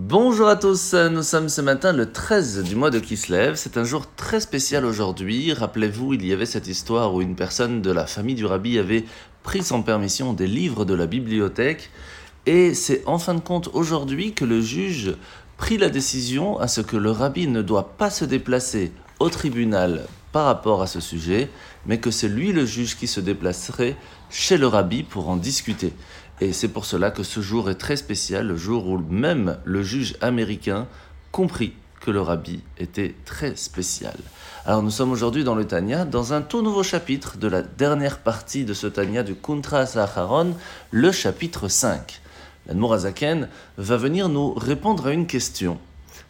Bonjour à tous, nous sommes ce matin le 13 du mois de Kislev. C'est un jour très spécial aujourd'hui. Rappelez-vous, il y avait cette histoire où une personne de la famille du rabbi avait pris sans permission des livres de la bibliothèque. Et c'est en fin de compte aujourd'hui que le juge prit la décision à ce que le rabbi ne doit pas se déplacer au tribunal par rapport à ce sujet, mais que c'est lui le juge qui se déplacerait chez le rabbi pour en discuter. Et c'est pour cela que ce jour est très spécial, le jour où même le juge américain comprit que le rabbi était très spécial. Alors nous sommes aujourd'hui dans le Tanya, dans un tout nouveau chapitre de la dernière partie de ce Tanya du Kuntra Saharon, le chapitre 5. L'Admorazaken va venir nous répondre à une question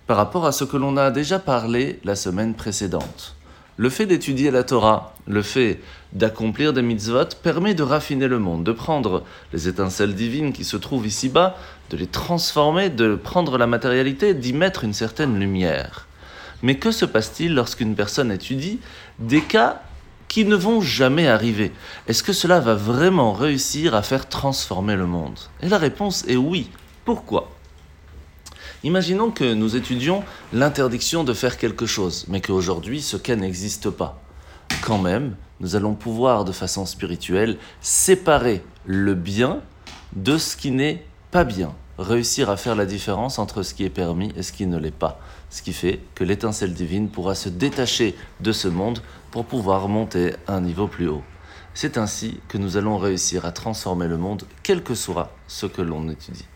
par rapport à ce que l'on a déjà parlé la semaine précédente. Le fait d'étudier la Torah, le fait d'accomplir des mitzvot permet de raffiner le monde, de prendre les étincelles divines qui se trouvent ici-bas, de les transformer, de prendre la matérialité, d'y mettre une certaine lumière. Mais que se passe-t-il lorsqu'une personne étudie des cas qui ne vont jamais arriver? Est-ce que cela va vraiment réussir à faire transformer le monde? Et la réponse est oui. Pourquoi? Imaginons que nous étudions l'interdiction de faire quelque chose, mais qu'aujourd'hui ce cas n'existe pas. Quand même, nous allons pouvoir de façon spirituelle séparer le bien de ce qui n'est pas bien, réussir à faire la différence entre ce qui est permis et ce qui ne l'est pas, ce qui fait que l'étincelle divine pourra se détacher de ce monde pour pouvoir monter à un niveau plus haut. C'est ainsi que nous allons réussir à transformer le monde, quel que soit ce que l'on étudie.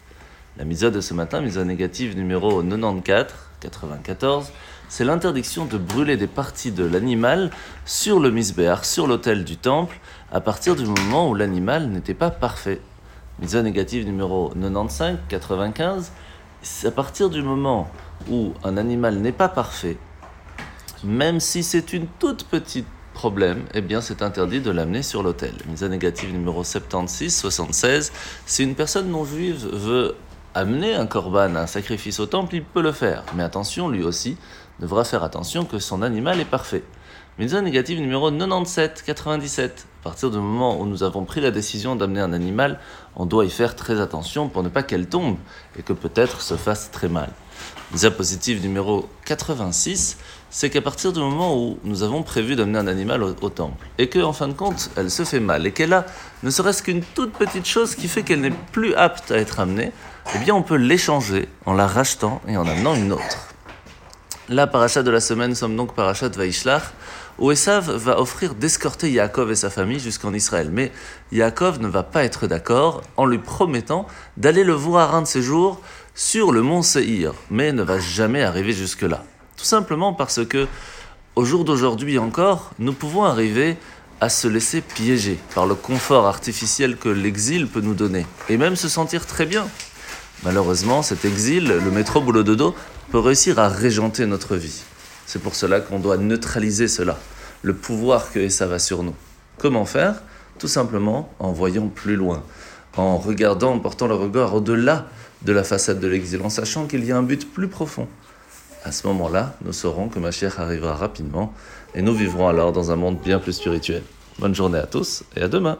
La mise de ce matin, mise négative numéro 94, 94, c'est l'interdiction de brûler des parties de l'animal sur le misbéar, sur l'autel du temple, à partir du moment où l'animal n'était pas parfait. Mise négative numéro 95, 95, c'est à partir du moment où un animal n'est pas parfait, même si c'est une toute petite problème, eh bien c'est interdit de l'amener sur l'autel. Mise négative numéro 76, 76, si une personne non juive veut amener un korban, un sacrifice au temple, il peut le faire. Mais attention, lui aussi devra faire attention que son animal est parfait. Mitzvah négative numéro 97, 97. À partir du moment où nous avons pris la décision d'amener un animal, on doit y faire très attention pour ne pas qu'elle tombe et que peut-être se fasse très mal. Mitzvah positive numéro 86, c'est qu'à partir du moment où nous avons prévu d'amener un animal au, temple et que en fin de compte elle se fait mal et qu'elle a ne serait-ce qu'une toute petite chose qui fait qu'elle n'est plus apte à être amenée, eh bien on peut l'échanger en la rachetant et en amenant une autre. La paracha de la semaine sommes donc parachat Vaishlach, où Esav va offrir d'escorter Yaakov et sa famille jusqu'en Israël. Mais Yaakov ne va pas être d'accord en lui promettant d'aller le voir un de ces jours sur le mont Seir, mais ne va jamais arriver jusque-là. Tout simplement parce que, au jour d'aujourd'hui encore, nous pouvons arriver à se laisser piéger par le confort artificiel que l'exil peut nous donner, et même se sentir très bien. Malheureusement, cet exil, le métro boulot dodo, peut réussir à régenter notre vie. C'est pour cela qu'on doit neutraliser cela, le pouvoir que ça va sur nous. Comment faire? Tout simplement en voyant plus loin, en regardant, en portant le regard au-delà de la façade de l'exil, en sachant qu'il y a un but plus profond. À ce moment-là, nous saurons que ma chère arrivera rapidement et nous vivrons alors dans un monde bien plus spirituel. Bonne journée à tous et à demain